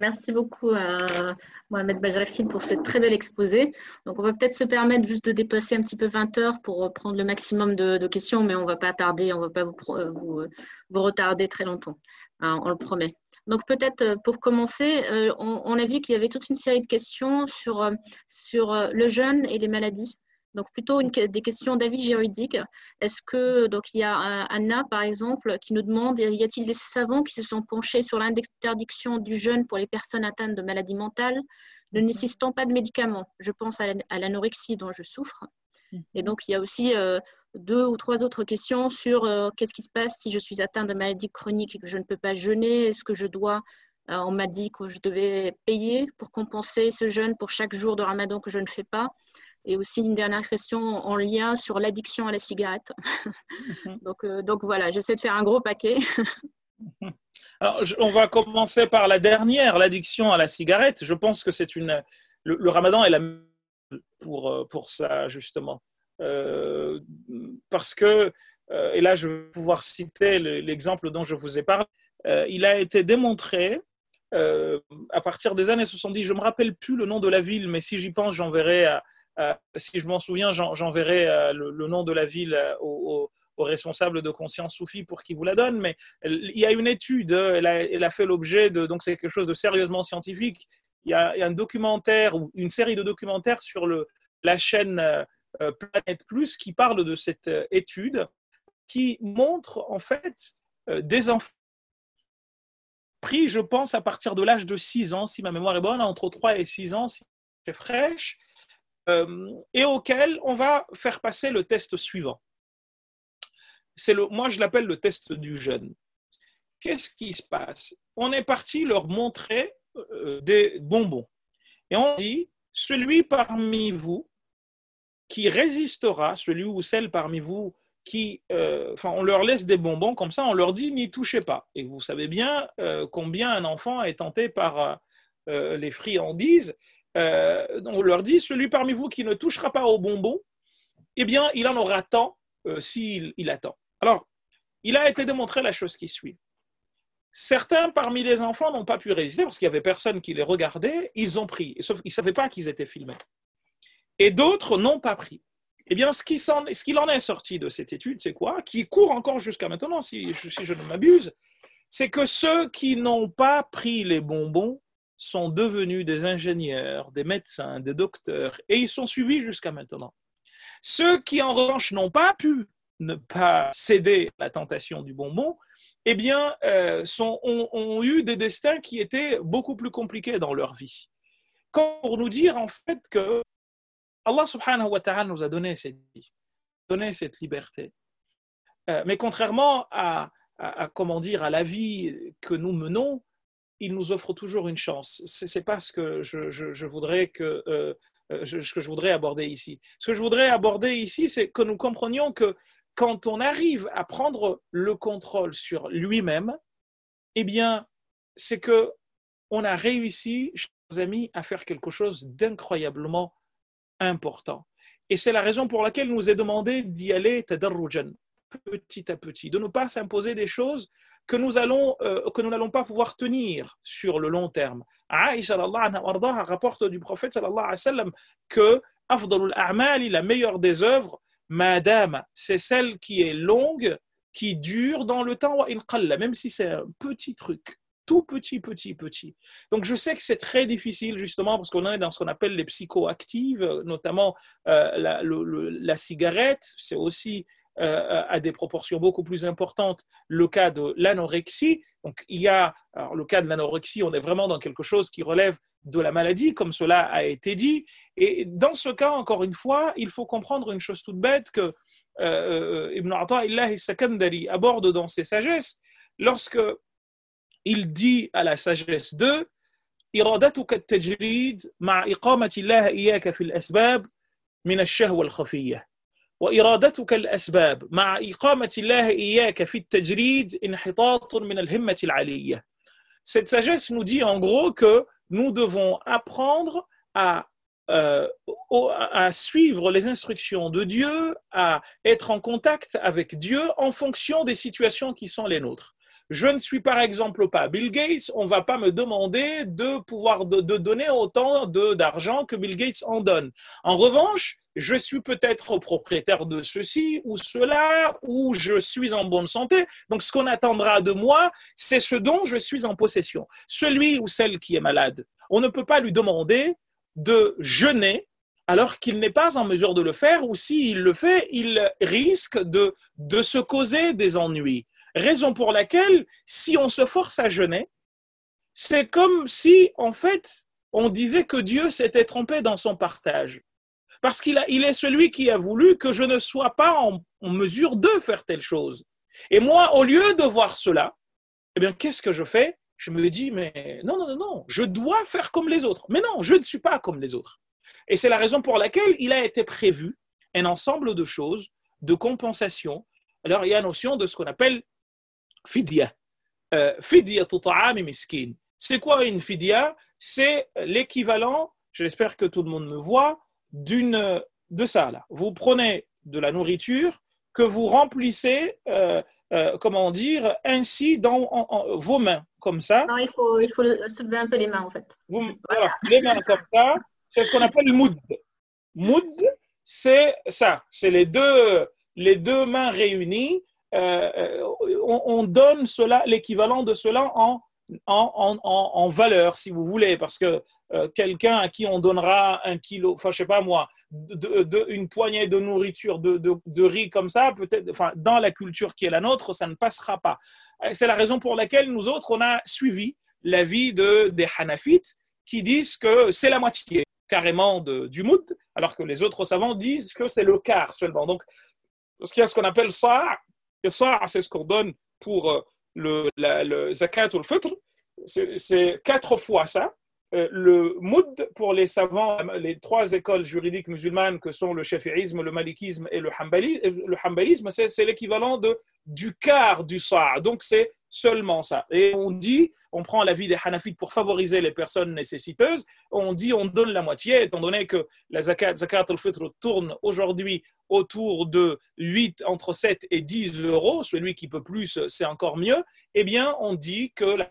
Merci beaucoup à Mohamed Bajrafi pour cette très belle exposé. Donc, on va peut-être se permettre juste de dépasser un petit peu 20 heures pour prendre le maximum de, questions, mais on ne va pas tarder, on ne va pas vous, vous, retarder très longtemps, hein, on le promet. Donc, peut-être euh, pour commencer, euh, on, a vu qu'il y avait toute une série de questions euh, sur le jeûne et les maladies. Donc plutôt des questions d'avis juridique. Est-ce que donc il y a Anna par exemple qui nous demande y a-t-il des savants qui se sont penchés sur l'interdiction du jeûne pour les personnes atteintes de maladies mentales ne nécessitant pas de médicaments? Je pense à l'anorexie dont je souffre. Et donc il y a aussi euh, deux ou trois autres questions sur euh, qu'est-ce qui se passe si je suis atteinte de maladie chronique et que je ne peux pas jeûner? Est-ce que je dois euh, on m'a dit que je devais payer pour compenser ce jeûne pour chaque jour de ramadan que je ne fais pas? Et aussi une dernière question en lien sur l'addiction à la cigarette. Mhm. donc, euh, donc voilà, j'essaie de faire un gros paquet. Alors, on va commencer par la dernière, l'addiction à la cigarette. Je pense que c'est une. Le, ramadan est la pour, euh, pour ça, justement. Euh, parce que, et là, je vais pouvoir citer l'exemple dont je vous ai parlé. il a été démontré à partir des années 70, je ne me rappelle plus le nom de la ville, mais si j'y pense, j'enverrai à, si je m'en souviens, j'enverrai euh, le, nom de la ville euh, au, responsable de conscience soufie pour qu'il vous la donne, mais il y a une étude, elle a, fait l'objet de, donc c'est quelque chose de sérieusement scientifique, il y, a, un documentaire ou une série de documentaires sur la chaîne Planète Plus qui parle de cette étude qui montre en fait des enfants pris, je pense, à partir de l'âge de 6 ans, si ma mémoire est bonne, entre 3 et 6 ans, si c'est fraîche, euh, et auquel on va faire passer le test suivant. C'est le, moi, je l'appelle le test du jeûne. Qu'est-ce qui se passe? On est parti leur montrer euh, des bonbons. Et on dit, celui parmi vous qui résistera, celui ou celle parmi vous qui, euh, enfin, on leur laisse des bonbons comme ça, on leur dit n'y touchez pas. Et vous savez bien combien un enfant est tenté par les friandises euh, on leur dit, celui parmi vous qui ne touchera pas au bonbon, eh bien, il en aura tant euh, s'il il attend. Alors, il a été démontré la chose qui suit. Certains parmi les enfants n'ont pas pu résister parce qu'il n'y avait personne qui les regardait, ils ont pris, sauf qu'ils ne savaient pas qu'ils étaient filmés. Et d'autres n'ont pas pris. Eh bien, ce qu'il en, est sorti de cette étude, c'est quoi? Qui court encore jusqu'à maintenant, si je ne m'abuse, c'est que ceux qui n'ont pas pris les bonbons sont devenus des ingénieurs, des médecins, des docteurs, et ils sont suivis jusqu'à maintenant. Ceux qui, en revanche, n'ont pas pu ne pas céder à la tentation du bonbon, eh bien, euh, ont, eu des destins qui étaient beaucoup plus compliqués dans leur vie. Comme pour nous dire, en fait, que Allah subhanahu wa ta'ala nous a donné cette vie, donné cette liberté. Euh, mais contrairement à, comment dire, à la vie que nous menons, il nous offre toujours une chance. Pas ce que je, voudrais que, euh, euh, que je voudrais aborder ici. Ce que je voudrais aborder ici, c'est que nous comprenions que quand on arrive à prendre le contrôle sur lui-même, eh bien, c'est que on a réussi, chers amis, à faire quelque chose d'incroyablement important. Et c'est la raison pour laquelle nous est demandé d'y aller tadarrujan, petit à petit, de ne pas s'imposer des choses que nous allons euh, que nous n'allons pas pouvoir tenir sur le long terme. Aïcha rapporte du prophète sallallahu alayhi wa sallam que la meilleure des œuvres, madame, c'est celle qui est longue, qui dure dans le temps, même si c'est un petit truc tout petit, petit, petit. Donc je sais que c'est très difficile justement parce qu'on est dans ce qu'on appelle les psychoactives, notamment euh, la, cigarette, c'est aussi euh, à des proportions beaucoup plus importantes le cas de l'anorexie. Donc il y a, alors le cas de l'anorexie, on est vraiment dans quelque chose qui relève de la maladie, comme cela a été dit. Et dans ce cas, encore une fois, il faut comprendre une chose toute bête que euh, Ibn Ata'illah Sakandari aborde dans ses sagesses, lorsque il dit à la sagesse de إرادتك التجريد مع إقامة الله إياك في الأسباب من الشهوة الخفية وإرادتك الأسباب مع إقامة الله إياك في التجريد انحطاط من الهمة العلية. Cette sagesse nous dit en gros que nous devons apprendre à, euh, à suivre les instructions de Dieu, à être en contact avec Dieu en fonction des situations qui sont les nôtres. je ne suis par exemple pas Bill Gates, on ne va pas me demander de pouvoir de, donner autant d'argent que Bill Gates en donne. En revanche, je suis peut-être propriétaire de ceci ou cela, ou je suis en bonne santé. Donc ce qu'on attendra de moi, c'est ce dont je suis en possession. Celui ou celle qui est malade, on ne peut pas lui demander de jeûner alors qu'il n'est pas en mesure de le faire, ou s'il le fait, il risque de, de se causer des ennuis. Raison pour laquelle, si on se force à jeûner, c'est comme si, en fait, on disait que Dieu s'était trompé dans son partage. Parce qu'il il est celui qui a voulu que je ne sois pas en, mesure de faire telle chose. Et moi, au lieu de voir cela, eh bien, qu'est-ce que je fais? Je me dis, mais non, non, non, non, je dois faire comme les autres. Mais non, je ne suis pas comme les autres. Et c'est la raison pour laquelle il a été prévu un ensemble de choses, de compensation. Alors, il y a notion de ce qu'on appelle fidya. Euh, fidya miskin. C'est quoi une fidya? C'est l'équivalent, j'espère que tout le monde me voit, d'une de ça. Là. Vous prenez de la nourriture que vous remplissez, euh, euh, comment dire, ainsi dans vos mains, comme ça. Non, il faut, il faut soulever un peu les mains, en fait. voilà, les mains comme ça. C'est ce qu'on appelle le moud. Moud, c'est ça, c'est les deux, les deux mains réunies. Euh, euh, on, donne cela, l'équivalent de cela en, en, en, en, valeur, si vous voulez, parce que euh, quelqu'un à qui on donnera un kilo, enfin je sais pas moi, une poignée de nourriture, de, riz comme ça, peut-être, enfin dans la culture qui est la nôtre, ça ne passera pas. C'est la raison pour laquelle nous autres on a suivi l'avis de des Hanafites qui disent que c'est la moitié carrément du moud, alors que les autres savants disent que c'est le quart seulement. Donc, ce y a ce qu'on appelle ça, et ça, c'est ce qu'on donne pour euh, le, le zakat ou le feutre, c'est quatre fois ça. Euh, le moud pour les savants, les trois écoles juridiques musulmanes que sont le shafi'isme, le malikisme et le, le hanbalisme, c'est l'équivalent du quart du sa'. Donc c'est seulement ça. Et on dit, on prend l'avis des Hanafites pour favoriser les personnes nécessiteuses, on dit on donne la moitié, étant donné que la zakat, zakat al-fitr tourne aujourd'hui autour de 8, entre 7 et 10 euros, celui qui peut plus, c'est encore mieux, eh bien on dit que la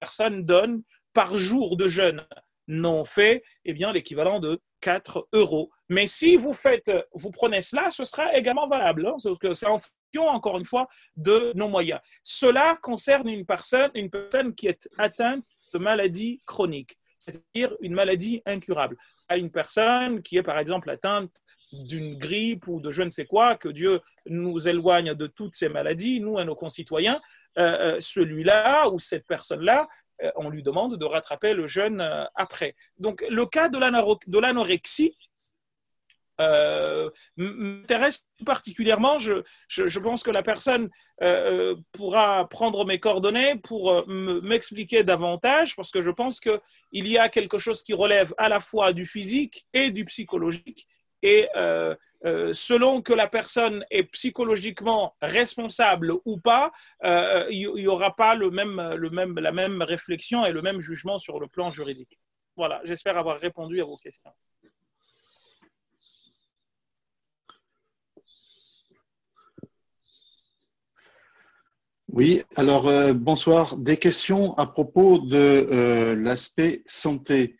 personne donne par jour de jeûne non fait, eh bien l'équivalent de 4 euros. Mais si vous faites, vous prenez cela, ce sera également valable. Hein, que c'est en fonction, encore une fois, de nos moyens. Cela concerne une personne, une personne qui est atteinte de maladie chronique, c'est-à-dire une maladie incurable. À une personne qui est par exemple atteinte d'une grippe ou de je ne sais quoi, que Dieu nous éloigne de toutes ces maladies, nous, à nos concitoyens, euh, euh, celui-là ou cette personne-là on lui demande de rattraper le jeûne euh, après. Donc le cas de l'anorexie euh, m'intéresse particulièrement. Je, pense que la personne pourra prendre mes coordonnées pour m'expliquer davantage, parce que je pense qu'il y a quelque chose qui relève à la fois du physique et du psychologique. Et euh, selon que la personne est psychologiquement responsable ou pas, euh, il n'y aura pas le même, le même, la même réflexion et le même jugement sur le plan juridique. Voilà, j'espère avoir répondu à vos questions. Oui, alors euh, bonsoir. Des questions à propos de l'aspect santé.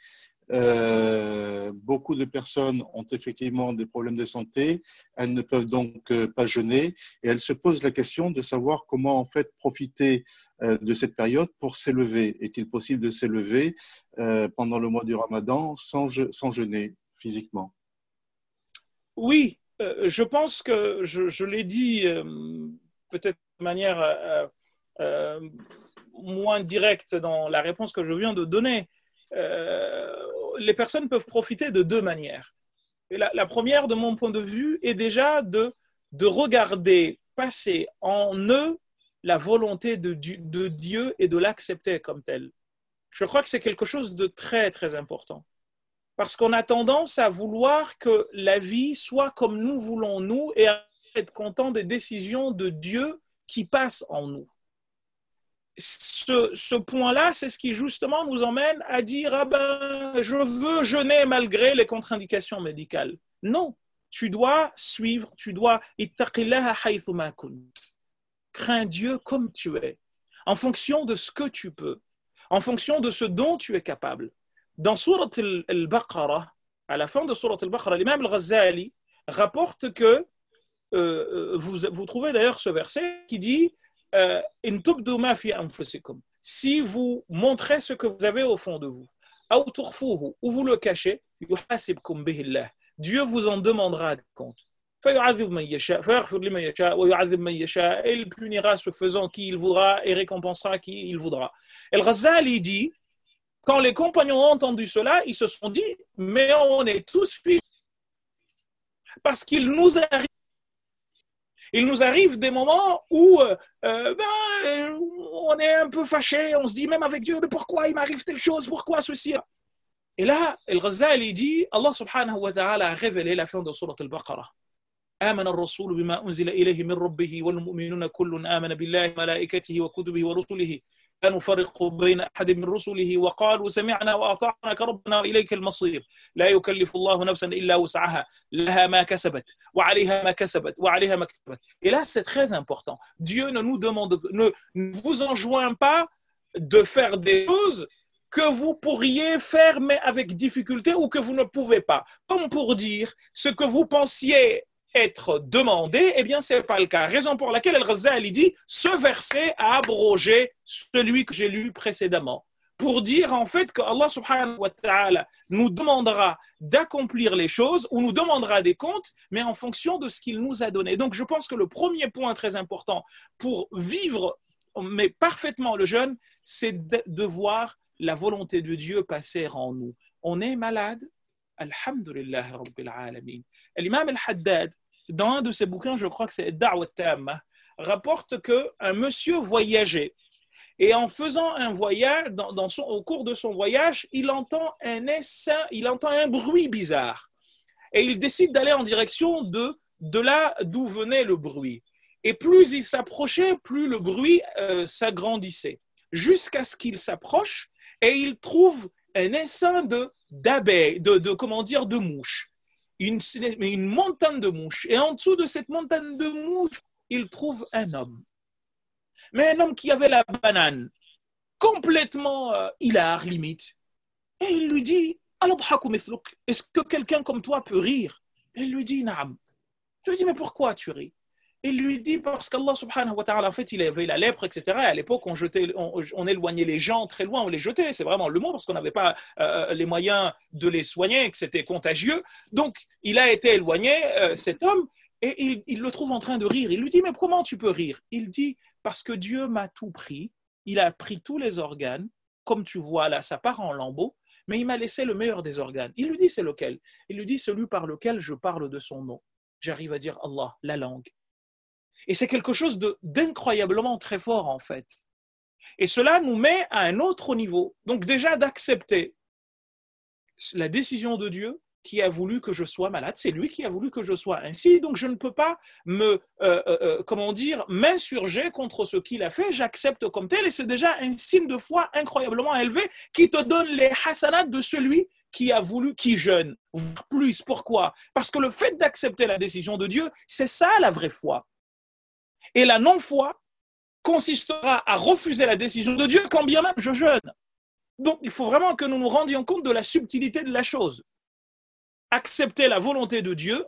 Euh, beaucoup de personnes ont effectivement des problèmes de santé, elles ne peuvent donc euh, pas jeûner. Et elles se posent la question de savoir comment en fait profiter euh, de cette période pour s'élever. Est-il possible de s'élever pendant le mois du Ramadan sans, jeûner physiquement? Oui, je pense que je l'ai dit peut-être de manière moins directe dans la réponse que je viens de donner les personnes peuvent profiter de deux manières. la, première, de mon point de vue, est déjà de, de regarder passer en eux la volonté de, de Dieu et de l'accepter comme tel. Je crois que c'est quelque chose de très, très important. Parce qu'on a tendance à vouloir que la vie soit comme nous voulons nous et à être content des décisions de Dieu qui passent en nous ce, point-là, c'est ce qui justement nous emmène à dire ah ben, je veux jeûner malgré les contre-indications médicales. Non, tu dois suivre, tu dois crains Dieu comme tu es. en fonction de ce que tu peux, en fonction de ce dont tu es capable. Dans Surat al-Baqarah, à la fin de Surat al-Baqarah, l'imam al-Ghazali rapporte que, euh, vous, vous trouvez d'ailleurs ce verset qui dit euh, si vous montrez ce que vous avez au fond de vous, ou vous le cachez, Dieu vous en demandera compte. Il punira ce faisant qui il voudra et récompensera qui il voudra. El Ghazali dit, quand les compagnons ont entendu cela, ils se sont dit, mais on est tous fichus. Parce qu'il nous arrive il nous arrive des moments où euh, euh, ben, on est un peu fâché, on se dit même avec Dieu, mais pourquoi il m'arrive telle chose, pourquoi ceci Et là, El Ghazali dit, Allah subhanahu wa ta'ala a révélé la fin de Surat al-Baqarah. آمن الرسول بما أنزل إليه من ربه والمؤمنون كل آمن بالله وملائكته وكتبه ورسله لا نفرق بين أحد من رسله وقالوا سمعنا وأطعنا ربنا وإليك المصير لا يكلف الله نفسا إلا وسعها لها ما كسبت وعليها ما كسبت وعليها ما كسبت Et là, c'est très important. Dieu ne nous demande, ne, ne vous enjoint pas de faire des choses que vous pourriez faire mais avec difficulté ou que vous ne pouvez pas. Comme pour dire, ce que vous pensiez être demandé, eh bien, ce n'est pas le cas. Raison pour laquelle El-Ghazali dit ce verset a abrogé celui que j'ai lu précédemment. Pour dire en fait que Allah subhanahu wa ta'ala nous demandera d'accomplir les choses ou nous demandera des comptes, mais en fonction de ce qu'il nous a donné. Donc je pense que le premier point très important pour vivre mais parfaitement le jeûne, c'est de voir la volonté de Dieu passer en nous. On est malade, Alhamdulillah Rabbil Alamin. L'imam al-Haddad, dans un de ses bouquins, je crois que c'est Da'wat rapporte qu'un monsieur voyageait. Et en faisant un voyage, dans, son, au cours de son voyage, il entend un essaim, il entend un bruit bizarre. Et il décide d'aller en direction de, de là d'où venait le bruit. Et plus il s'approchait, plus le bruit euh, s'agrandissait. Jusqu'à ce qu'il s'approche et il trouve un essaim de d'abeilles, de, de, comment dire, de mouches une, montagne de mouches. Et en dessous de cette montagne de mouches, il trouve un homme. Mais un homme qui avait la banane, complètement euh, hilar, limite. Et il lui dit Est-ce que quelqu'un comme toi peut rire? Et il lui dit Naam. Il lui dit Mais pourquoi tu ris? Il lui dit parce qu'Allah subhanahu wa ta'ala, en fait, il avait la lèpre, etc. à l'époque, on, jetait, on, éloignait les gens très loin, on les jetait. C'est vraiment le mot parce qu'on n'avait pas euh, les moyens de les soigner, que c'était contagieux. Donc, il a été éloigné, euh, cet homme, et il, il, le trouve en train de rire. Il lui dit, mais comment tu peux rire? Il dit, parce que Dieu m'a tout pris. Il a pris tous les organes. Comme tu vois là, ça part en lambeaux mais il m'a laissé le meilleur des organes. Il lui dit, c'est lequel? Il lui dit, celui par lequel je parle de son nom. J'arrive à dire Allah, la langue. Et c'est quelque chose d'incroyablement très fort, en fait. Et cela nous met à un autre niveau. Donc déjà d'accepter la décision de Dieu qui a voulu que je sois malade, c'est lui qui a voulu que je sois ainsi, donc je ne peux pas me, euh, euh, euh, comment dire, m'insurger contre ce qu'il a fait, j'accepte comme tel, et c'est déjà un signe de foi incroyablement élevé qui te donne les hasanats de celui qui a voulu, qui jeûne, plus. Pourquoi? Parce que le fait d'accepter la décision de Dieu, c'est ça la vraie foi. Et la non-foi consistera à refuser la décision de Dieu quand bien même je jeûne. Donc il faut vraiment que nous nous rendions compte de la subtilité de la chose. Accepter la volonté de Dieu.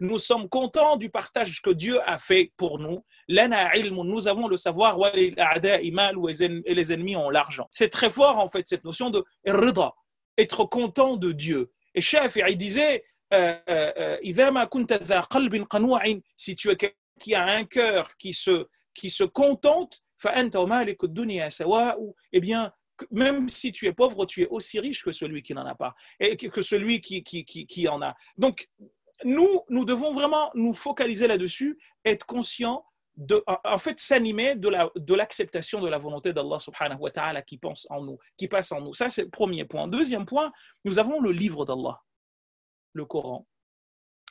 Nous sommes contents du partage que Dieu a fait pour nous. Nous avons le savoir et les ennemis ont l'argent. C'est très fort en fait cette notion de être content de Dieu. Et chef, il disait si tu es quelqu'un qui a un cœur qui se, qui se contente, eh bien, même si tu es pauvre, tu es aussi riche que celui qui n'en a pas, et que celui qui, qui, qui, qui en a. Donc, nous, nous devons vraiment nous focaliser là-dessus, être conscients de, en fait, s'animer de l'acceptation de, de la volonté d'Allah subhanahu wa ta'ala qui pense en nous, qui passe en nous. Ça, c'est le premier point. Deuxième point, nous avons le livre d'Allah le Coran,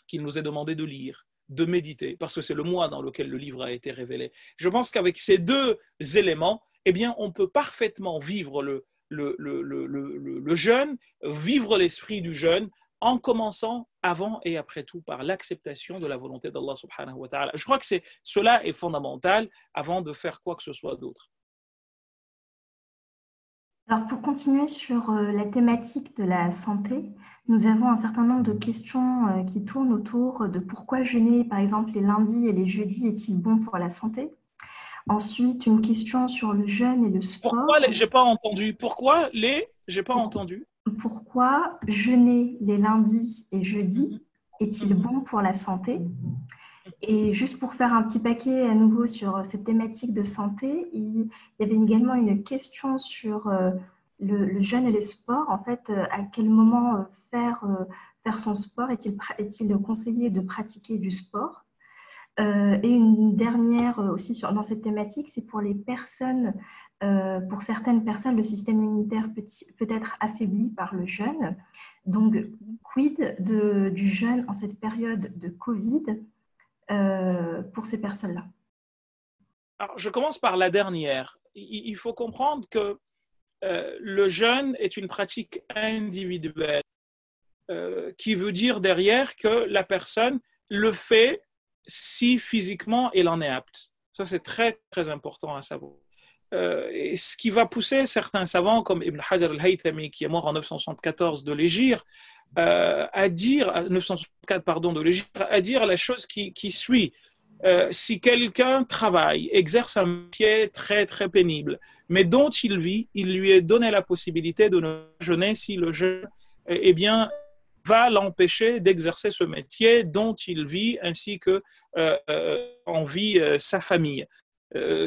qu'il nous est demandé de lire, de méditer, parce que c'est le mois dans lequel le livre a été révélé. Je pense qu'avec ces deux éléments, eh bien, on peut parfaitement vivre le, le, le, le jeûne, vivre l'esprit du jeûne en commençant avant et après tout par l'acceptation de la volonté d'Allah subhanahu wa ta'ala. Je crois que c'est, cela est fondamental avant de faire quoi que ce soit d'autre. Alors pour continuer sur euh, la thématique de la santé, nous avons un certain nombre de questions euh, qui tournent autour de pourquoi jeûner, par exemple, les lundis et les jeudis est-il bon pour la santé? Ensuite, une question sur le jeûne et le sport. Pourquoi les... J'ai pas entendu. Pourquoi les J'ai pas entendu. Pourquoi jeûner les lundis et jeudis est-il mhm. bon pour la santé? Et juste pour faire un petit paquet à nouveau sur cette thématique de santé, il y avait également une question sur euh, le, jeûne et le sport. En fait, euh, à quel moment euh, faire, faire son sport? Est-il conseillé de pratiquer du sport? Euh, et une dernière euh, aussi dans cette thématique, c'est pour les personnes, euh, pour certaines personnes, le système immunitaire peut, être affaibli par le jeûne. Donc, quid du jeûne en cette période de Covid? Pour ces personnes-là je commence par la dernière. Il, faut comprendre que le jeûne est une pratique individuelle qui veut dire derrière que la personne le fait si physiquement il en est apte. Ça, c'est très, très important à savoir. Euh, et ce qui va pousser certains savants comme Ibn Hajar al-Haythami, qui est mort en 974 de l'Égir, euh, à dire, 964 pardon, de l'Égir, à dire la chose qui, suit. Euh, si quelqu'un travaille, exerce un métier très très pénible, mais dont il vit, il lui est donné la possibilité de ne jeûner si le jeûne eh bien, va l'empêcher d'exercer ce métier dont il vit ainsi que euh, euh, en vit sa famille.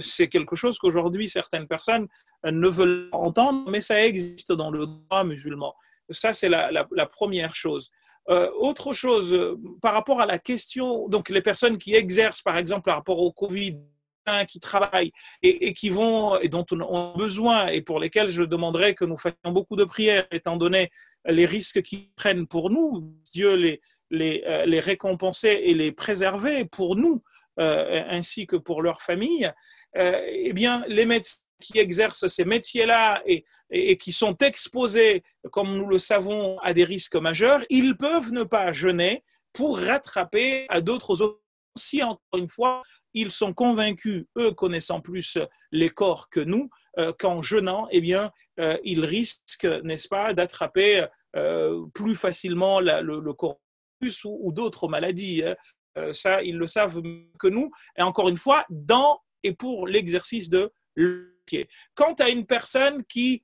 c'est quelque chose qu'aujourd'hui certaines personnes ne veulent pas entendre, mais ça existe dans le droit musulman. Ça, c'est la, première chose. autre chose, par rapport à la question, donc les personnes qui exercent, par exemple, par rapport au Covid, qui travaillent et, qui vont et dont on a besoin et pour lesquels je demanderais que nous fassions beaucoup de prières étant donné les risques qu'ils prennent pour nous, Dieu les, les, euh, les, récompenser et les préserver pour nous euh, ainsi que pour leur famille, euh, eh bien, les médecins qui exercent ces métiers-là et, qui sont exposés, comme nous le savons, à des risques majeurs, ils peuvent ne pas jeûner pour rattraper à d'autres si, encore une fois, ils sont convaincus, eux connaissant plus les corps que nous, qu'en jeûnant, eh bien, euh, ils risquent, n'est-ce pas, d'attraper euh, plus facilement le, le, ou, d'autres maladies. Hein. Euh, ça, ils le savent que nous. Et encore une fois, dans et pour l'exercice de pied. Quant à une personne qui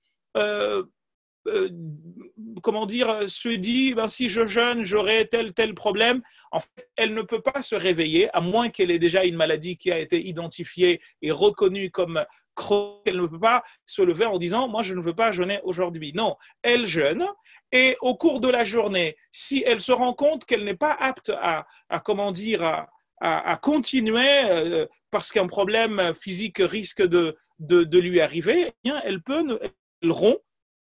comment dire, se dit ben, si je jeûne, j'aurai tel tel problème. En fait, elle ne peut pas se réveiller, à moins qu'elle ait déjà une maladie qui a été identifiée et reconnue comme elle ne peut pas se lever en disant Moi, je ne veux pas jeûner aujourd'hui. Non, elle jeûne et au cours de la journée, si elle se rend compte qu'elle n'est pas apte à, comment dire, à, continuer euh, parce qu'un problème physique risque de, de, lui arriver, eh bien, elle peut, elle rompt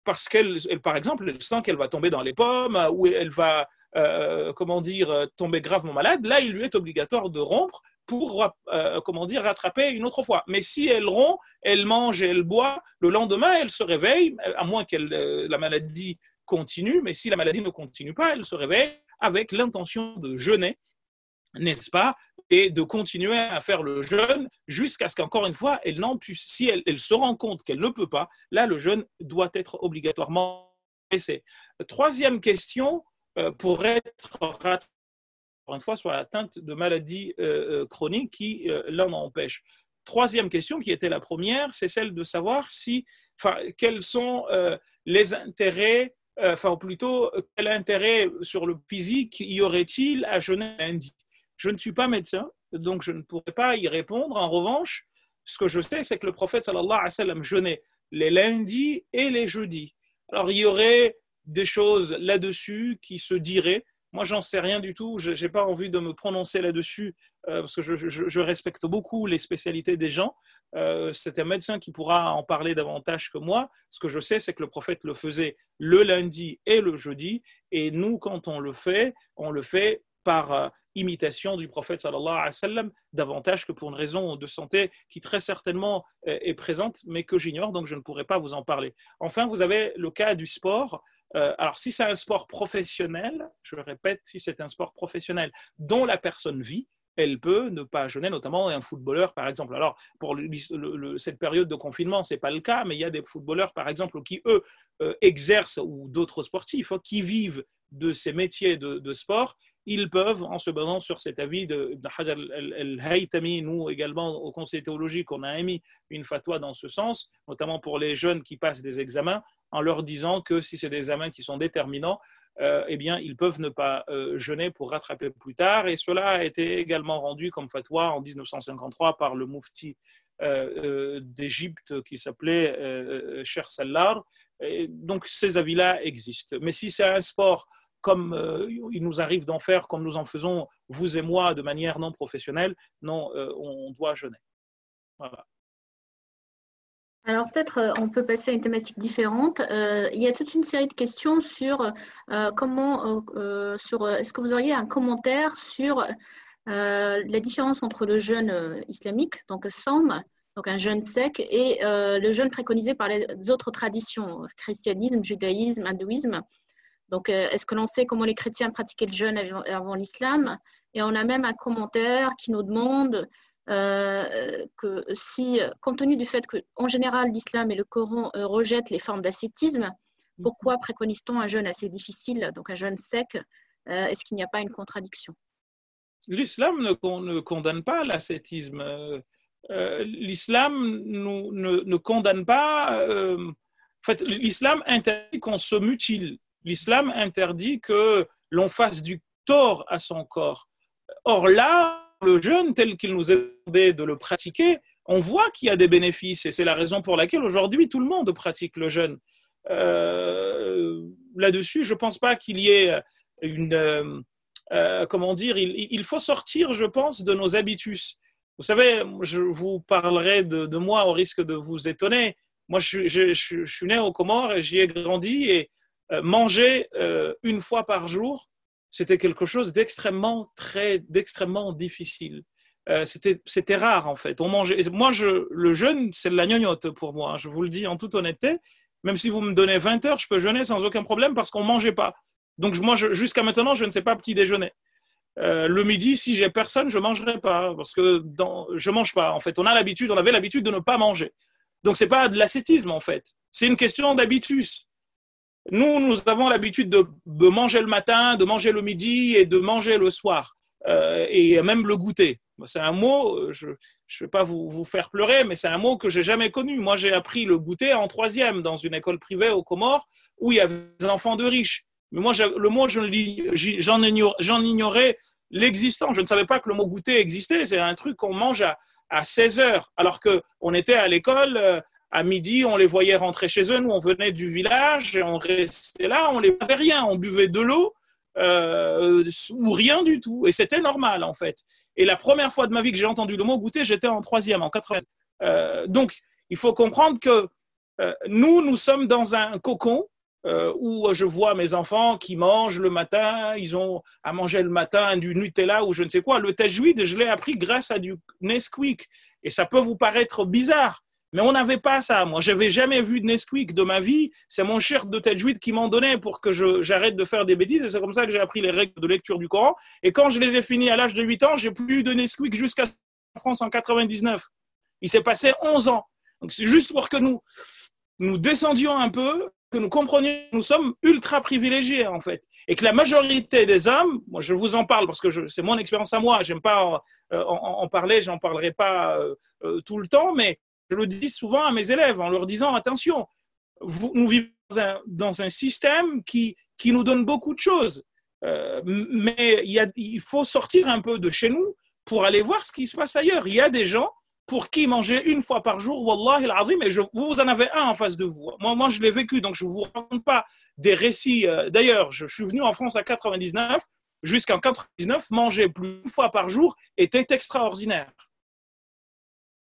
parce qu'elle, par exemple, elle sent qu'elle va tomber dans les pommes ou elle va, euh, comment dire, tomber gravement malade. Là, il lui est obligatoire de rompre pour, euh, comment dire, rattraper une autre fois. Mais si elle rompt, elle mange et elle boit, le lendemain, elle se réveille, à moins que euh, la maladie continue, mais si la maladie ne continue pas, elle se réveille avec l'intention de jeûner, n'est-ce pas, et de continuer à faire le jeûne jusqu'à ce qu'encore une fois, elle n'en puisse. Si elle, se rend compte qu'elle ne peut pas, là, le jeûne doit être obligatoirement laissé. Troisième question, euh, pour être encore une fois, sur l'atteinte de maladies euh, euh, chroniques qui euh, l'en empêchent. Troisième question, qui était la première, c'est celle de savoir si, enfin, quels sont les intérêts, enfin plutôt quel intérêt sur le physique y aurait-il à jeûner lundi? Je ne suis pas médecin, donc je ne pourrais pas y répondre. En revanche, ce que je sais, c'est que le prophète sallallahu alayhi wa sallam jeûnait les lundis et les jeudis. Alors il y aurait des choses là-dessus qui se diraient moi, j'en sais rien du tout. Je n'ai pas envie de me prononcer là-dessus euh, parce que je, respecte beaucoup les spécialités des gens. Euh, c'est un médecin qui pourra en parler davantage que moi. Ce que je sais, c'est que le prophète le faisait le lundi et le jeudi. Et nous, quand on le fait, on le fait par euh, imitation du prophète sallallahu alayhi wa sallam, davantage que pour une raison de santé qui très certainement est présente, mais que j'ignore, donc je ne pourrais pas vous en parler. Enfin, vous avez le cas du sport. alors, si c'est un sport professionnel, je répète, si c'est un sport professionnel dont la personne vit, elle peut ne pas jeûner, notamment un footballeur, par exemple. Alors, pour cette période de confinement, ce n'est pas le cas, mais il y a des footballeurs, par exemple, qui, eux, euh, exercent, ou d'autres sportifs, hein, qui vivent de ces métiers de, sport, ils peuvent, en se basant sur cet avis de, Hajar el-Haytami, nous également au Conseil théologique, on a émis une fatwa dans ce sens, notamment pour les jeunes qui passent des examens, en leur disant que si c'est des examens qui sont déterminants, euh, eh bien, ils peuvent ne pas euh, jeûner pour rattraper plus tard. Et cela a été également rendu comme fatwa en 1953 par le mufti euh, d'Égypte qui s'appelait Cher Sallar. donc, ces avis-là existent. Mais si c'est un sport comme il nous arrive d'en faire, comme nous en faisons, vous et moi, de manière non professionnelle, non, on doit jeûner. Alors peut-être euh, on peut passer à une thématique différente. Euh, il y a toute une série de questions sur euh, comment, sur est-ce que vous auriez un commentaire sur la différence entre le jeûne islamique, donc Sam, donc un jeûne sec, et le jeûne préconisé par les autres traditions, christianisme, judaïsme, hindouisme. Donc est-ce que l'on sait comment les chrétiens pratiquaient le jeûne avant l'islam? Et on a même un commentaire qui nous demande euh, que si, compte tenu du fait qu'en général l'islam et le Coran euh, rejettent les formes d'ascétisme, pourquoi préconise-t-on un jeûne assez difficile, donc un jeûne sec euh, Est-ce qu'il n'y a pas une contradiction? L'islam ne, condamne pas l'ascétisme. l'islam ne, ne, condamne pas. en fait, l'islam interdit qu'on se mutile. L'islam interdit que l'on fasse du tort à son corps. Or là, le jeûne tel qu'il nous est demandé de le pratiquer, on voit qu'il y a des bénéfices et c'est la raison pour laquelle aujourd'hui tout le monde pratique le jeûne. Euh, là-dessus, je ne pense pas qu'il y ait une... Euh, euh, comment dire il, faut sortir, je pense, de nos habitus. Vous savez, je vous parlerai de, moi au risque de vous étonner. Moi, je, suis né au Comores et j'y ai grandi et manger une fois par jour, c'était quelque chose d'extrêmement très d'extrêmement difficile. Euh, c'était rare en fait. On mangeait. Moi, je, le jeûne, c'est la gnognotte pour moi. Hein, je vous le dis en toute honnêteté. Même si vous me donnez 20 heures, je peux jeûner sans aucun problème parce qu'on mangeait pas. Donc moi, jusqu'à maintenant, je ne sais pas petit déjeuner. Euh, le midi, si j'ai personne, je mangerai pas parce que dans, je mange pas. En fait, on a l'habitude, on avait l'habitude de ne pas manger. Donc c'est pas de l'ascétisme en fait. C'est une question d'habitus. Nous, nous avons l'habitude de, manger le matin, de manger le midi et de manger le soir, euh, et même le goûter. C'est un mot, je ne vais pas vous, faire pleurer, mais c'est un mot que j'ai jamais connu. Moi, j'ai appris le goûter en troisième dans une école privée aux Comores où il y avait des enfants de riches. Mais moi, le mot, j'en ignorais l'existence. Je ne savais pas que le mot goûter existait. C'est un truc qu'on mange à, à 16 heures, alors qu'on était à l'école euh, à midi, on les voyait rentrer chez eux. Nous, on venait du village et on restait là, on les avait rien, on buvait de l'eau euh, ou rien du tout. Et c'était normal, en fait. Et la première fois de ma vie que j'ai entendu le mot goûter, j'étais en troisième, en 80. Euh, donc, il faut comprendre que euh, nous, nous sommes dans un cocon où je vois mes enfants qui mangent le matin, ils ont à manger le matin du Nutella ou je ne sais quoi. Le tajwid, je l'ai appris grâce à du Nesquik. Et ça peut vous paraître bizarre, mais on n'avait pas ça. Moi, je n'avais jamais vu de Nesquik de ma vie. C'est mon cher de Tajwid qui m'en donnait pour que j'arrête de faire des bêtises. Et c'est comme ça que j'ai appris les règles de lecture du Coran. Et quand je les ai finis à l'âge de 8 ans, j'ai plus eu de Nesquik jusqu'à France en 99. Il s'est passé 11 ans. Donc c'est juste pour que nous, nous descendions un peu, que nous comprenions que nous sommes ultra privilégiés en fait. Et que la majorité des hommes, moi je vous en parle parce que c'est mon expérience à moi, j'aime pas en, en, parler, j'en parlerai pas euh, euh, tout le temps, mais je le dis souvent à mes élèves en leur disant attention, nous vivons dans un, système qui, qui nous donne beaucoup de choses. Euh, mais il, faut sortir un peu de chez nous pour aller voir ce qui se passe ailleurs. Il y a des gens pour qui manger une fois par jour, Wallah al mais vous en avez un en face de vous. Moi, moi je l'ai vécu, donc je ne vous raconte pas des récits. Euh, d'ailleurs, je, je, suis venu en France à 99. Jusqu'en 99, manger plus une fois par jour était extraordinaire.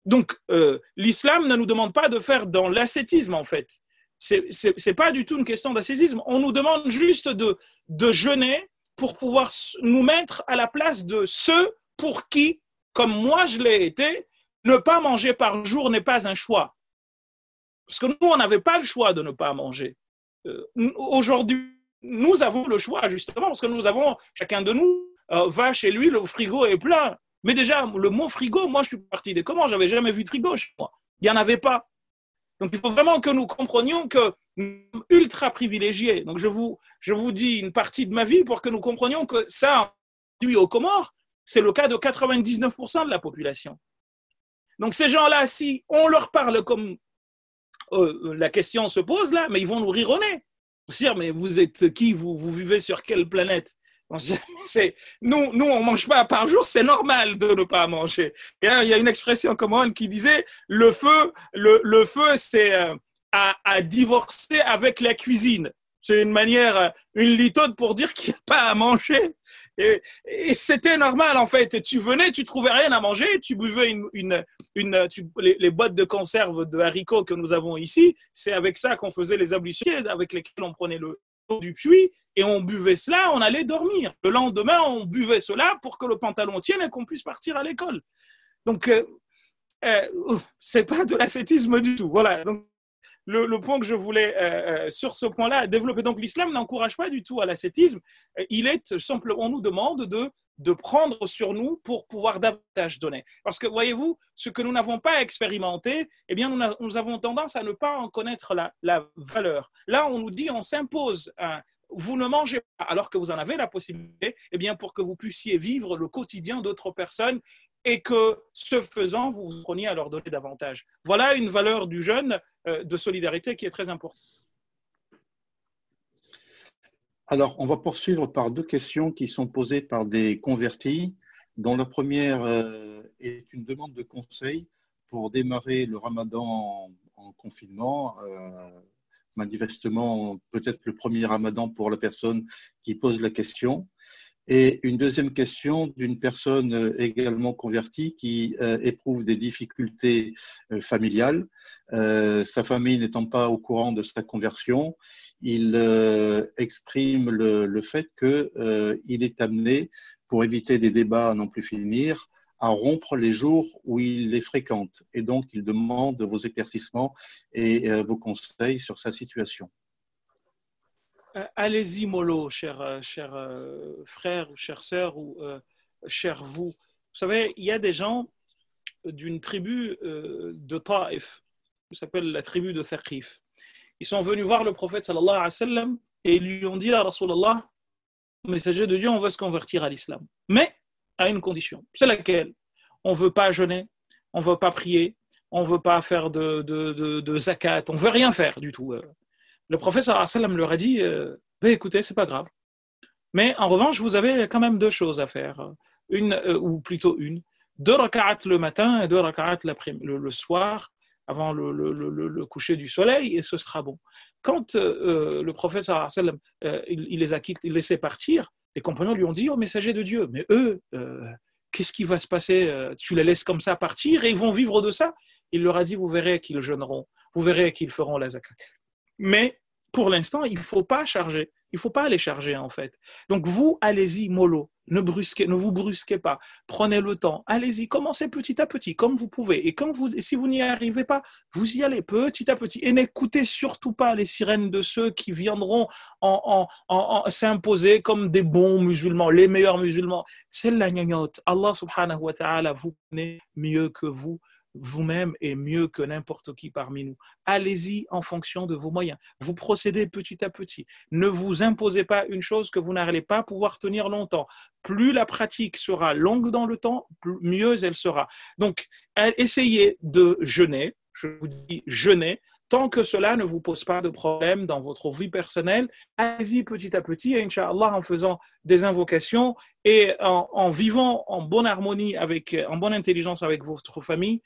Donc, euh, l'islam ne nous demande pas de faire dans l'ascétisme, en fait. Ce n'est pas du tout une question d'ascétisme. On nous demande juste de, de jeûner pour pouvoir nous mettre à la place de ceux pour qui, comme moi je l'ai été, ne pas manger par jour n'est pas un choix. Parce que nous, on n'avait pas le choix de ne pas manger. aujourd'hui, nous avons le choix, justement, parce que nous avons, chacun de nous va chez lui, le frigo est plein. Mais déjà, le mot frigo, moi, je suis parti des comment J'avais jamais vu de frigo chez moi. Il n'y en avait pas. Donc, il faut vraiment que nous comprenions que nous sommes ultra privilégiés. Donc, je vous, je vous dis une partie de ma vie pour que nous comprenions que ça, lui, aux Comores, c'est le cas de 99% de la population. Donc, ces gens-là, si on leur parle comme euh, la question se pose là, mais ils vont nous rire au nez. Dire, mais vous êtes qui? Vous, vous vivez sur quelle planète? Nous, nous, on mange pas par jour, c'est normal de ne pas manger. il y a une expression commune qui disait le feu, le, feu, c'est euh, à, divorcer avec la cuisine. C'est une manière, euh, une litode pour dire qu'il n'y a pas à manger. Et, c'était normal en fait. Tu venais, tu trouvais rien à manger, tu buvais une, une les, les, boîtes de conserve de haricots que nous avons ici. C'est avec ça qu'on faisait les ablutions, avec lesquelles on prenait le du puits et on buvait cela, on allait dormir. Le lendemain, on buvait cela pour que le pantalon tienne et qu'on puisse partir à l'école. Donc, euh, euh, c'est pas de l'ascétisme du tout. Voilà. Donc, le, point que je voulais euh, euh sur ce point-là développer. Donc, l'islam n'encourage pas du tout à l'ascétisme. Il est simplement, on nous demande de de prendre sur nous pour pouvoir davantage donner. Parce que, voyez-vous, ce que nous n'avons pas expérimenté, eh bien, nous, nous, avons tendance à ne pas en connaître la, la valeur. Là, on nous dit, on s'impose un, vous ne mangez pas alors que vous en avez la possibilité, eh bien pour que vous puissiez vivre le quotidien d'autres personnes et que ce faisant, vous vous preniez à leur donner davantage. Voilà une valeur du jeûne euh, de solidarité qui est très importante. Alors, on va poursuivre par deux questions qui sont posées par des convertis, dont la première euh, est une demande de conseil pour démarrer le ramadan en, confinement. Manifestement peut-être le premier ramadan pour la personne qui pose la question. Et une deuxième question d'une personne euh, également convertie qui euh, éprouve des difficultés euh, familiales. Sa famille n'étant pas au courant de sa conversion, il exprime le, le fait qu'il est amené, pour éviter des débats à n'en plus finir, à rompre les jours où il les fréquente. Et donc, il demande vos éclaircissements et euh, vos conseils sur sa situation. Euh, Allez-y, Molo, cher, euh, cher frère, chère sœur ou cher vous. Vous savez, il y a des gens d'une tribu de Taif, qui s'appelle la tribu de Thaqif. Ils sont venus voir le prophète sallallahu alayhi wa et ils lui ont dit à Rasulallah, messager de Dieu, on veut se convertir à l'islam. Mais à une condition. C'est laquelle? On ne veut pas jeûner, on ne veut pas prier, on ne veut pas faire de, de, de, zakat, on ne veut rien faire du tout. Le prophète sallam leur a dit euh, bah, écoutez, c'est pas grave. Mais en revanche, vous avez quand même deux choses à faire. Une, euh, ou plutôt une. Deux raka'at le matin et deux raka'at le, le soir, avant le, le, coucher du soleil, et ce sera bon. Quand euh, le prophète sallam, euh, il, les a quittés, il les partir, les compagnons lui ont dit, oh messager de Dieu, mais eux, euh, qu'est-ce qui va se passer Tu les laisses comme ça partir et ils vont vivre de ça? Il leur a dit, vous verrez qu'ils jeûneront, vous verrez qu'ils feront la zakat. Mais pour l'instant, il ne faut pas charger. Il ne faut pas les charger en fait. Donc vous, allez-y, mollo. Ne, brusquez, ne vous brusquez pas. Prenez le temps. Allez-y, commencez petit à petit, comme vous pouvez. Et quand vous, si vous n'y arrivez pas, vous y allez petit à petit. Et n'écoutez surtout pas les sirènes de ceux qui viendront en, en, en, s'imposer comme des bons musulmans, les meilleurs musulmans. C'est la gnagnotte. Allah subhanahu wa ta'ala vous connaît mieux que vous vous-même est mieux que n'importe qui parmi nous. Allez-y en fonction de vos moyens. Vous procédez petit à petit. Ne vous imposez pas une chose que vous n'allez pas pouvoir tenir longtemps. Plus la pratique sera longue dans le temps, mieux elle sera. Donc, essayez de jeûner. Je vous dis jeûner. Tant que cela ne vous pose pas de problème dans votre vie personnelle, allez-y petit à petit, et Inch'Allah, en faisant des invocations et en, en, vivant en bonne harmonie, avec, en bonne intelligence avec votre famille,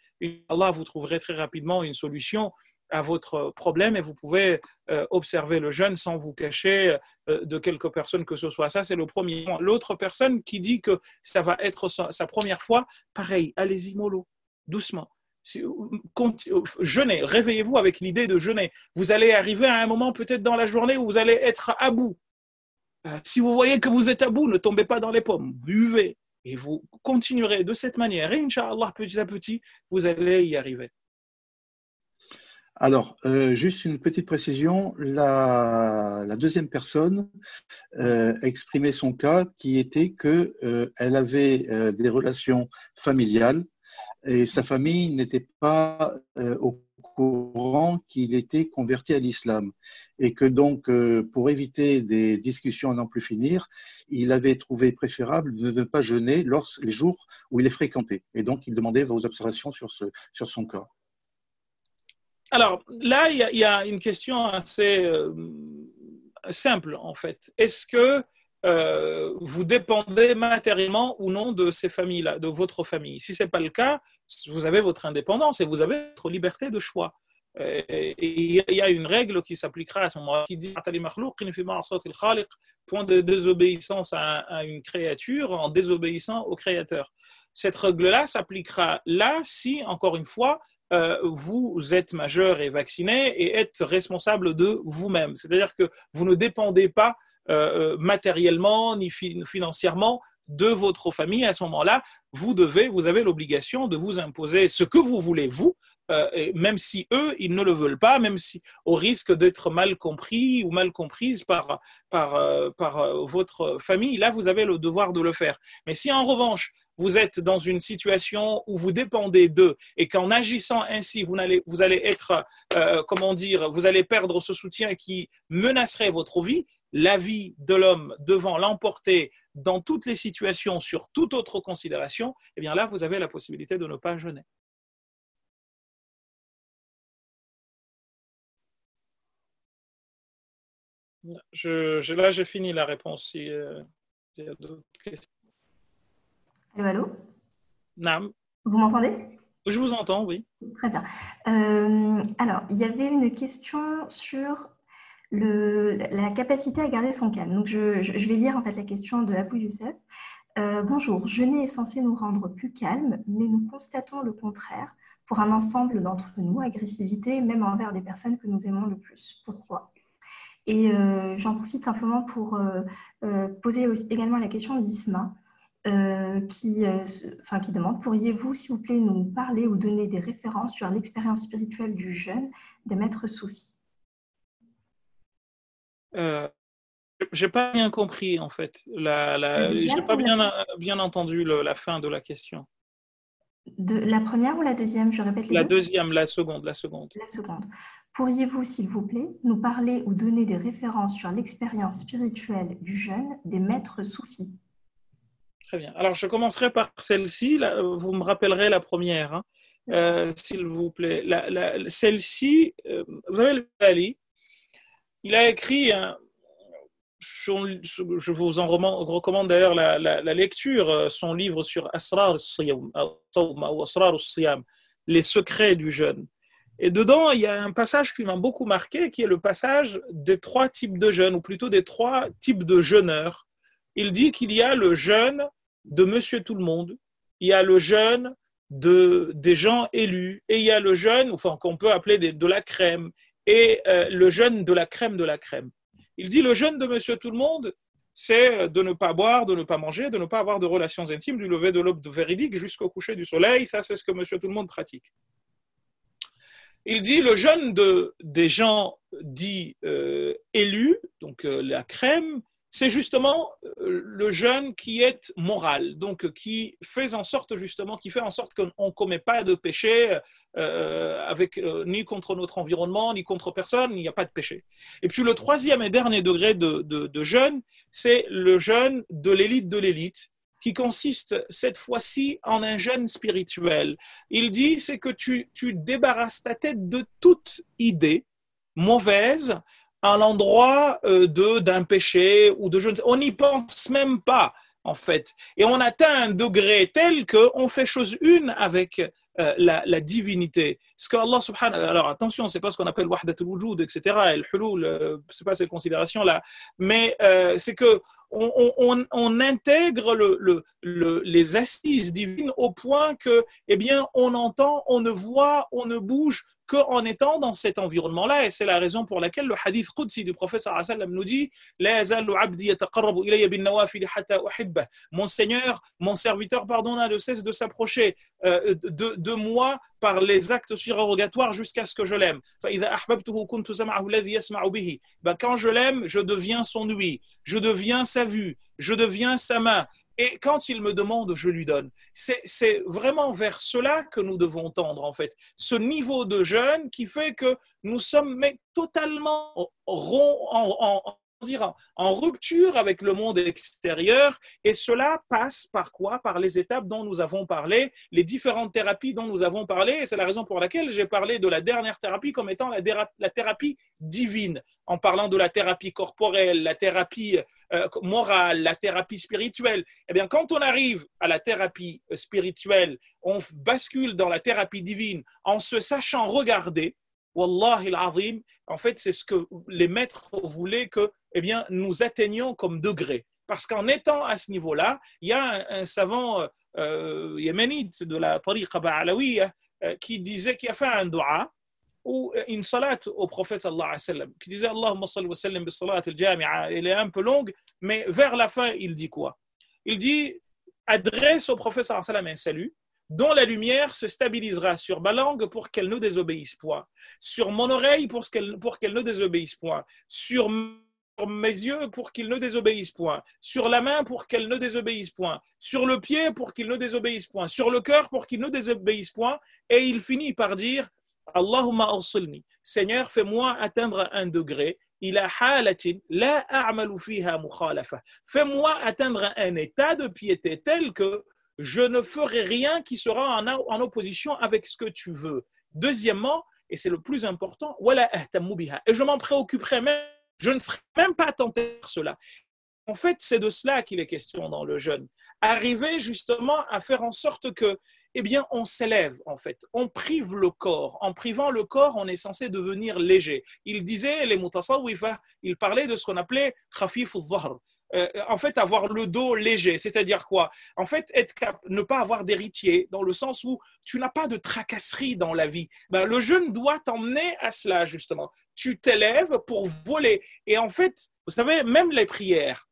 Allah, vous trouverez très rapidement une solution à votre problème et vous pouvez euh, observer le jeûne sans vous cacher euh, de quelque personne que ce soit. Ça, c'est le premier. L'autre personne qui dit que ça va être sa, première fois, pareil, allez-y mollo, doucement. Si, jeûnez, réveillez-vous avec l'idée de jeûner. Vous allez arriver à un moment peut-être dans la journée où vous allez être à bout. Euh, si vous voyez que vous êtes à bout, ne tombez pas dans les pommes, buvez, et vous continuerez de cette manière. Et Inch'Allah, petit à petit, vous allez y arriver. Alors, euh, juste une petite précision. La, deuxième personne euh, exprimait son cas qui était qu'elle euh, avait euh, des relations familiales et sa famille n'était pas au courant qu'il était converti à l'islam et que donc, pour éviter des discussions à n'en plus finir, il avait trouvé préférable de ne pas jeûner lors, les jours où il est fréquenté. Et donc, il demandait vos observations sur, ce, sur son cas. Alors là, il y, a une question assez euh, simple en fait. Est-ce que euh, vous dépendez matériellement ou non de ces familles-là, de votre famille? Si ce n'est pas le cas, vous avez votre indépendance et vous avez votre liberté de choix. Et il y a une règle qui s'appliquera à ce moment-là qui dit point de désobéissance à une créature en désobéissant au créateur. Cette règle-là s'appliquera là si, encore une fois, euh, vous êtes majeur et vacciné et êtes responsable de vous-même. C'est-à-dire que vous ne dépendez pas euh, euh, matériellement ni financièrement de votre famille. À ce moment-là, vous devez, vous avez l'obligation de vous imposer ce que vous voulez vous, même si eux, ils ne le veulent pas, même si au risque d'être mal compris ou mal comprise par, par, par votre famille, là, vous avez le devoir de le faire. Mais si en revanche, vous êtes dans une situation où vous dépendez d'eux et qu'en agissant ainsi, vous allez, vous allez être, euh, comment dire, vous allez perdre ce soutien qui menacerait votre vie, la vie de l'homme devant l'emporter dans toutes les situations, sur toute autre considération, eh bien là, vous avez la possibilité de ne pas jeûner. Je, là, j'ai fini la réponse. Si, euh, il y a d'autres questions. Allô, allô? Vous m'entendez? Je vous entends, oui. Très bien. Euh, alors, il y avait une question sur la capacité à garder son calme. Je, vais lire en fait la question de Abou Youssef. Euh, bonjour, jeûner est censé nous rendre plus calmes, mais nous constatons le contraire pour un ensemble d'entre nous, agressivité, même envers des personnes que nous aimons le plus. Pourquoi? Et euh, j'en profite simplement pour poser également la question d'Isma. Euh, euh, qui demande Pourriez-vous, s'il vous plaît, nous parler ou donner des références sur l'expérience spirituelle du jeune des maîtres soufis euh, J'ai pas bien compris en fait. La, la, J'ai pas bien, bien entendu la fin de la question. De, la première ou la deuxième? Je répète. la deuxième, la seconde, la seconde. La seconde. Pourriez-vous, s'il vous plaît, nous parler ou donner des références sur l'expérience spirituelle du jeune des maîtres soufis? Très bien. Alors, je commencerai par celle-ci. Vous me rappellerez la première, hein. euh, s'il vous plaît. celle-ci, euh, vous avez le Ali. Il a écrit, je vous en recommande d'ailleurs la, lecture, euh, son livre sur Asrar al-Siyam, les secrets du jeûne. Et dedans, il y a un passage qui m'a beaucoup marqué, qui est le passage des trois types de jeûnes, ou plutôt des trois types de jeûneurs. Il dit qu'il y a le jeûne de Monsieur Tout le Monde, il y a le jeûne de, des gens élus, et il y a le jeûne, enfin qu'on peut appeler de la crème, et euh, le jeûne de la crème de la crème. Il dit le jeûne de Monsieur Tout le Monde, c'est de ne pas boire, de ne pas manger, de ne pas avoir de relations intimes du lever de l'aube véridique jusqu'au coucher du soleil. Ça, c'est ce que Monsieur Tout le Monde pratique. Il dit le jeûne de, des gens dits euh, élus, donc euh, la crème, c'est justement euh, le jeûne qui est moral, donc qui fait en sorte justement, qui fait en sorte qu'on ne commet pas de péché euh, avec, euh, ni contre notre environnement, ni contre personne, il n'y a pas de péché. Et puis le troisième et dernier degré de, de, jeûne, c'est le jeûne de l'élite de l'élite, qui consiste cette fois-ci en un jeûne spirituel. Il dit, c'est que tu, tu débarrasses ta tête de toute idée mauvaise à l'endroit euh, de d'un péché ou de je ne sais, on n'y pense même pas en fait. Et on atteint un degré tel qu'on fait chose une avec euh, la, divinité. Ce que Allah subhanahu alors attention c'est pas ce qu'on appelle wahdat wujud etc et le hulul euh, c'est pas ces considérations là mais c'est que on, on, on intègre le, le, le, les assises divines au point que eh bien on entend on ne voit on ne bouge qu'en étant dans cet environnement-là. Et c'est la raison pour laquelle le hadith Qudsi du sallam nous dit Mon Seigneur, mon serviteur, pardon, n'a de cesse de s'approcher euh, de, de moi par les actes surrogatoires jusqu'à ce que je l'aime. Ben, quand je l'aime, je deviens son ouïe, je deviens sa vue, je deviens sa main. Et quand il me demande, je lui donne. C'est vraiment vers cela que nous devons tendre, en fait. Ce niveau de jeûne qui fait que nous sommes totalement en, dire, en rupture avec le monde extérieur. Et cela passe par quoi? Par les étapes dont nous avons parlé, les différentes thérapies dont nous avons parlé. Et c'est la raison pour laquelle j'ai parlé de la dernière thérapie comme étant la, thérapie divine, en parlant de la thérapie corporelle, la thérapie euh, morale, la thérapie spirituelle. Eh bien, quand on arrive à la thérapie spirituelle, on bascule dans la thérapie divine en se sachant regarder. Wallahi al-azim, en fait, c'est ce que les maîtres voulaient que eh bien, nous atteignions comme degré. Parce qu'en étant à ce niveau-là, il y a un, savant euh, yéménite de la tariqa ba'alawiya euh, qui disait, qui a fait un dua ou une salat au prophète sallallahu qui disait Allahumma salli wa sallam bi salat al-jami'a. Elle est un peu longue, mais vers la fin, il dit quoi? Il dit adresse au prophète sallallahu un salut dont la lumière se stabilisera sur ma langue pour qu'elle ne désobéisse point, sur mon oreille pour qu'elle ne désobéisse point, sur mes yeux pour qu'ils ne désobéissent point, sur la main pour qu'elle ne désobéisse point, sur le pied pour qu'il ne désobéisse point, sur le cœur pour qu'il ne désobéisse point, et il finit par dire Allahumma Seigneur, fais-moi atteindre un degré. Fais-moi atteindre un état de piété tel que je ne ferai rien qui sera en, opposition avec ce que tu veux. Deuxièmement, et c'est le plus important, et je m'en préoccuperai même je ne serais même pas tenté faire cela. En fait, c'est de cela qu'il est question dans le jeûne. Arriver justement à faire en sorte que, eh bien, on s'élève en fait. On prive le corps. En privant le corps, on est censé devenir léger. Il disait, les mutasawwifa, il parlait de ce qu'on appelait khafif al euh, en fait, avoir le dos léger, c'est-à-dire quoi? En fait, être ne pas avoir d'héritier, dans le sens où tu n'as pas de tracasserie dans la vie. Ben, le jeûne doit t'emmener à cela, justement tu t'élèves pour voler. Et en fait, vous savez, même les prières,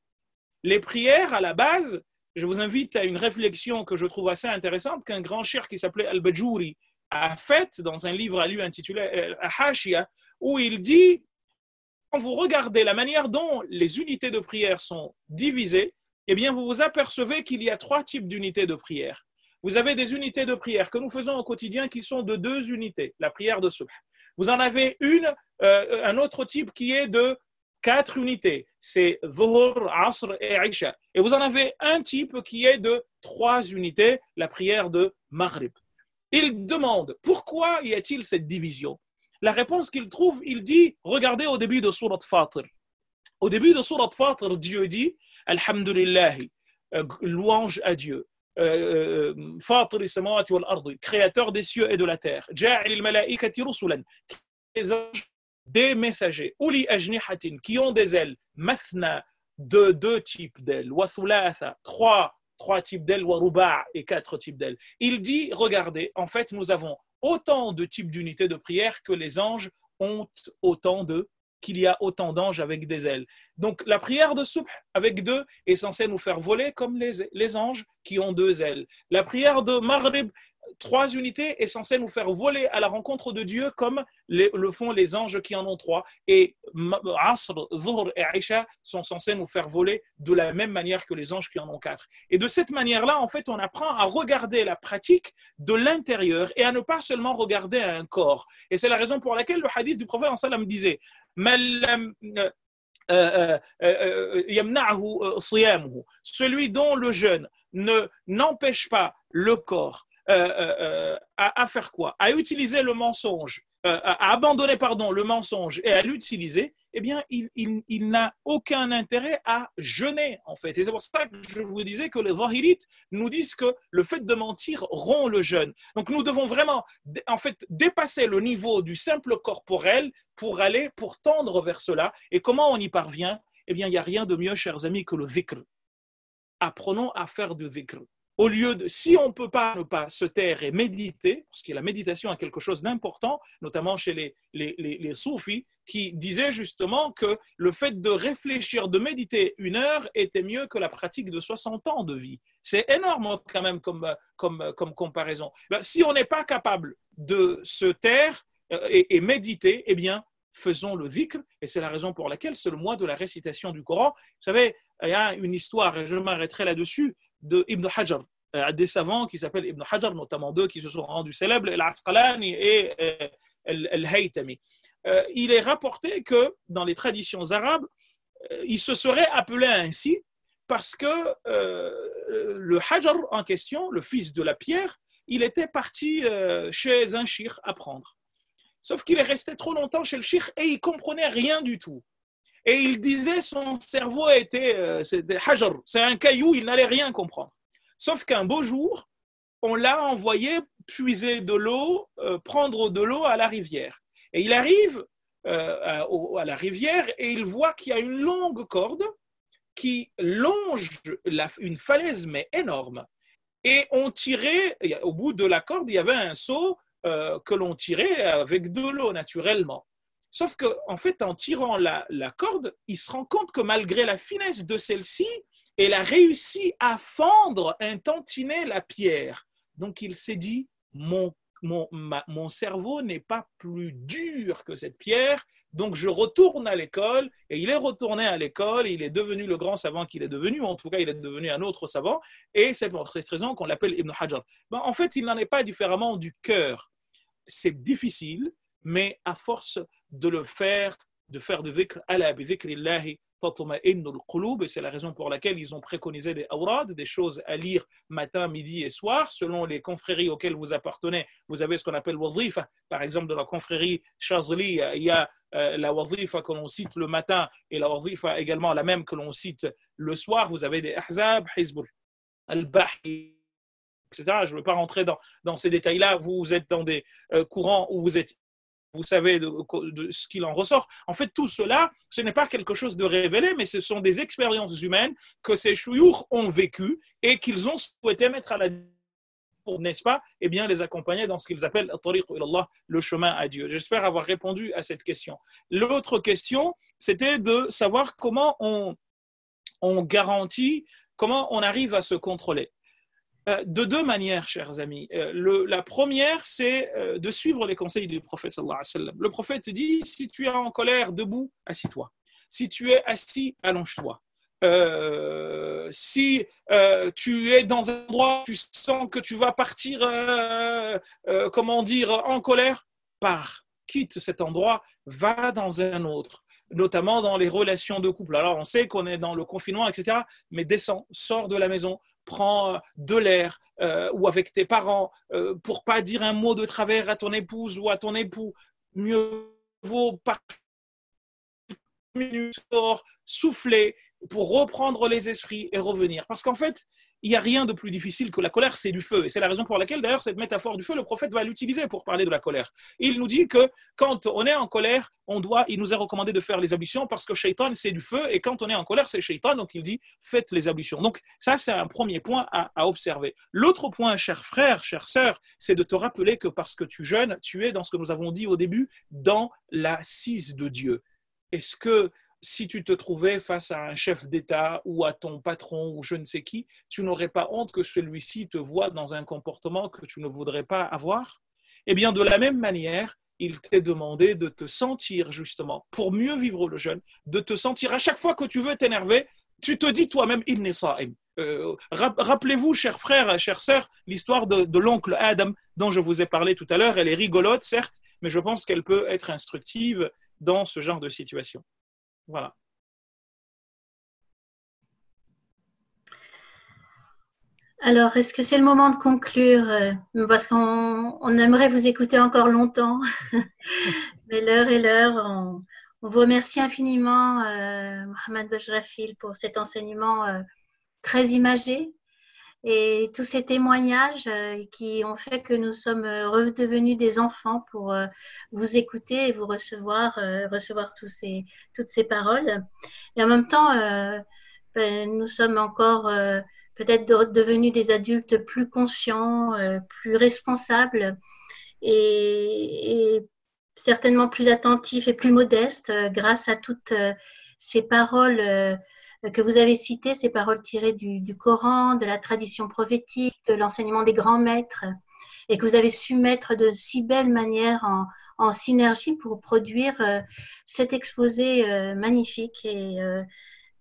les prières à la base, je vous invite à une réflexion que je trouve assez intéressante qu'un grand cher qui s'appelait Al-Bajuri a faite dans un livre à lui intitulé euh, Hashia, où il dit quand vous regardez la manière dont les unités de prière sont divisées, eh bien, vous vous apercevez qu'il y a trois types d'unités de prière. Vous avez des unités de prière que nous faisons au quotidien qui sont de deux unités, la prière de subh. Vous en avez une, euh, un autre type qui est de quatre unités. C'est Dhuhr, Asr et Aisha. Et vous en avez un type qui est de trois unités, la prière de Maghrib. Il demande pourquoi y a-t-il cette division? La réponse qu'il trouve, il dit regardez au début de Surat Fatir. Au début de Surat Fatir, Dieu dit Alhamdulillah, euh, louange à Dieu. Euh, créateur des cieux et de la terre. Des messagers, qui ont des ailes, de deux types d'ailes, trois, trois types d'ailes, et quatre types d'ailes. Il dit, regardez, en fait, nous avons autant de types d'unités de prière que les anges ont autant de qu'il y a autant d'anges avec des ailes. Donc la prière de Subh avec deux est censée nous faire voler comme les, les anges qui ont deux ailes. La prière de Maghrib, trois unités, est censée nous faire voler à la rencontre de Dieu comme le font les anges qui en ont trois. Et Asr, Dhuhr et Aisha sont censés nous faire voler de la même manière que les anges qui en ont quatre. Et de cette manière-là, en fait, on apprend à regarder la pratique de l'intérieur et à ne pas seulement regarder un corps. Et c'est la raison pour laquelle le hadith du prophète sallam disait celui dont le jeûne ne n'empêche pas le corps à, à, faire quoi? À utiliser le mensonge, à abandonner pardon, le mensonge et à l'utiliser, eh bien, il, il, n'a aucun intérêt à jeûner, en fait. Et c'est pour ça que je vous disais que les Zahirites nous disent que le fait de mentir rompt le jeûne. Donc, nous devons vraiment, en fait, dépasser le niveau du simple corporel pour aller, pour tendre vers cela. Et comment on y parvient? Eh bien, il n'y a rien de mieux, chers amis, que le zikr. Apprenons à faire du zikr. Au lieu de, si on ne peut pas ne pas se taire et méditer, parce que la méditation est quelque chose d'important, notamment chez les, les, les, soufis, qui disaient justement que le fait de réfléchir, de méditer une heure était mieux que la pratique de 60 ans de vie. C'est énorme quand même comme, comme, comme comparaison. Ben, si on n'est pas capable de se taire euh, et, et méditer, eh bien, faisons le dhikr, et c'est la raison pour laquelle c'est le mois de la récitation du Coran. Vous savez, il y a une histoire, et je m'arrêterai là-dessus, de Ibn Hajar, euh, des savants qui s'appellent Ibn Hajar, notamment deux qui se sont rendus célèbres, Al-Asqalani et euh, Al-Haytami. Euh, il est rapporté que dans les traditions arabes, il se serait appelé ainsi parce que le Hajar en question, le fils de la pierre, il était parti chez un shir apprendre. Sauf qu'il est resté trop longtemps chez le shir et il comprenait rien du tout. Et il disait son cerveau était, euh, c'est un caillou, il n'allait rien comprendre. Sauf qu'un beau jour, on l'a envoyé puiser de l'eau, euh, prendre de l'eau à la rivière. Et il arrive euh, à, la rivière et il voit qu'il y a une longue corde qui longe une falaise, mais énorme. Et on tirait, au bout de la corde, il y avait un seau que l'on tirait avec de l'eau naturellement. Sauf qu'en en fait, en tirant la, corde, il se rend compte que malgré la finesse de celle-ci, elle a réussi à fendre un tantinet la pierre. Donc il s'est dit, mon, mon, mon cerveau n'est pas plus dur que cette pierre, donc je retourne à l'école, et il est retourné à l'école, il est devenu le grand savant qu'il est devenu, en tout cas il est devenu un autre savant, et c'est pour cette raison qu'on l'appelle Ibn Hajar. Ben, en fait, il n'en est pas différemment du cœur. C'est difficile, mais à force de le faire, de faire du dhikr, ala bi dhikrillahi c'est la raison pour laquelle ils ont préconisé des awrad, des choses à lire matin, midi et soir. Selon les confréries auxquelles vous appartenez, vous avez ce qu'on appelle wazifa. Par exemple, dans la confrérie Shazli, il y a euh, la wazifa que l'on cite le matin et la wazifa également la même que l'on cite le soir. Vous avez des ahzab, hizbul, al-bahi, etc. Je ne veux pas rentrer dans, dans ces détails-là. Vous êtes dans des euh, courants où vous êtes vous savez de, ce qu'il en ressort. En fait, tout cela, ce n'est pas quelque chose de révélé, mais ce sont des expériences humaines que ces chouyours ont vécues et qu'ils ont souhaité mettre à la pour, n'est-ce pas, eh bien, les accompagner dans ce qu'ils appellent le chemin à Dieu. J'espère avoir répondu à cette question. L'autre question, c'était de savoir comment on, on garantit, comment on arrive à se contrôler. Euh, de deux manières, chers amis. Euh, la première, c'est euh, de suivre les conseils du prophète. Le prophète dit, si tu es en colère, debout, assis-toi. Si tu es assis, allonge-toi. si tu es dans un endroit, tu sens que tu vas partir, comment dire, en colère, pars, quitte cet endroit, va dans un autre notamment dans les relations de couple. Alors, on sait qu'on est dans le confinement, etc., mais descends, sors de la maison, prends euh, de l'air euh, ou avec tes parents euh, pour pas dire un mot de travers à ton épouse ou à ton époux. Mieux vaut par minute souffler pour reprendre les esprits et revenir. Parce qu'en fait, il n'y a rien de plus difficile que la colère, c'est du feu. Et c'est la raison pour laquelle, d'ailleurs, cette métaphore du feu, le prophète va l'utiliser pour parler de la colère. Il nous dit que quand on est en colère, on doit, il nous est recommandé de faire les ablutions parce que shaitan, c'est du feu. Et quand on est en colère, c'est shaitan. Donc il dit, faites les ablutions. Donc ça, c'est un premier point à, observer. L'autre point, cher frère, chère sœur, c'est de te rappeler que parce que tu jeûnes, tu es dans ce que nous avons dit au début, dans l'assise de Dieu. Est-ce que si tu te trouvais face à un chef d'État ou à ton patron ou je ne sais qui, tu n'aurais pas honte que celui-ci te voie dans un comportement que tu ne voudrais pas avoir? Eh bien, de la même manière, il t'est demandé de te sentir justement, pour mieux vivre le jeûne, de te sentir à chaque fois que tu veux t'énerver, tu te dis toi-même, il n'est ça. Rappelez-vous, chers frères, chères sœurs, l'histoire de l'oncle Adam dont je vous ai parlé tout à l'heure. Elle est rigolote, certes, mais je pense qu'elle peut être instructive dans ce genre de situation. Voilà. Alors, est-ce que c'est le moment de conclure euh, Parce qu'on aimerait vous écouter encore longtemps, mais l'heure est l'heure. On, vous remercie infiniment, euh, Mohamed Bajrafil, pour cet enseignement euh, très imagé, et tous ces témoignages euh, qui ont fait que nous sommes euh, redevenus des enfants pour euh, vous écouter et vous recevoir, recevoir tous ces, toutes ces paroles. Et en même temps, ben, nous sommes encore peut-être devenus des adultes plus conscients, plus responsables et, certainement plus attentifs et plus modestes grâce à toutes ces paroles que vous avez citées, ces paroles tirées du, Coran, de la tradition prophétique, de l'enseignement des grands maîtres et que vous avez su mettre de si belle manière en, synergie pour produire euh, cet exposé euh, magnifique. Et, euh,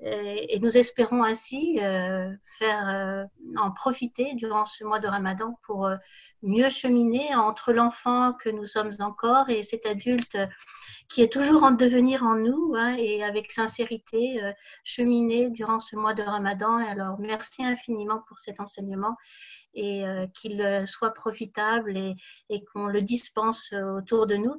et, nous espérons ainsi faire en profiter durant ce mois de Ramadan pour mieux cheminer entre l'enfant que nous sommes encore et cet adulte qui est toujours en devenir en nous hein, et avec sincérité cheminer durant ce mois de Ramadan. alors merci infiniment pour cet enseignement et qu'il soit profitable et qu'on le dispense autour de nous,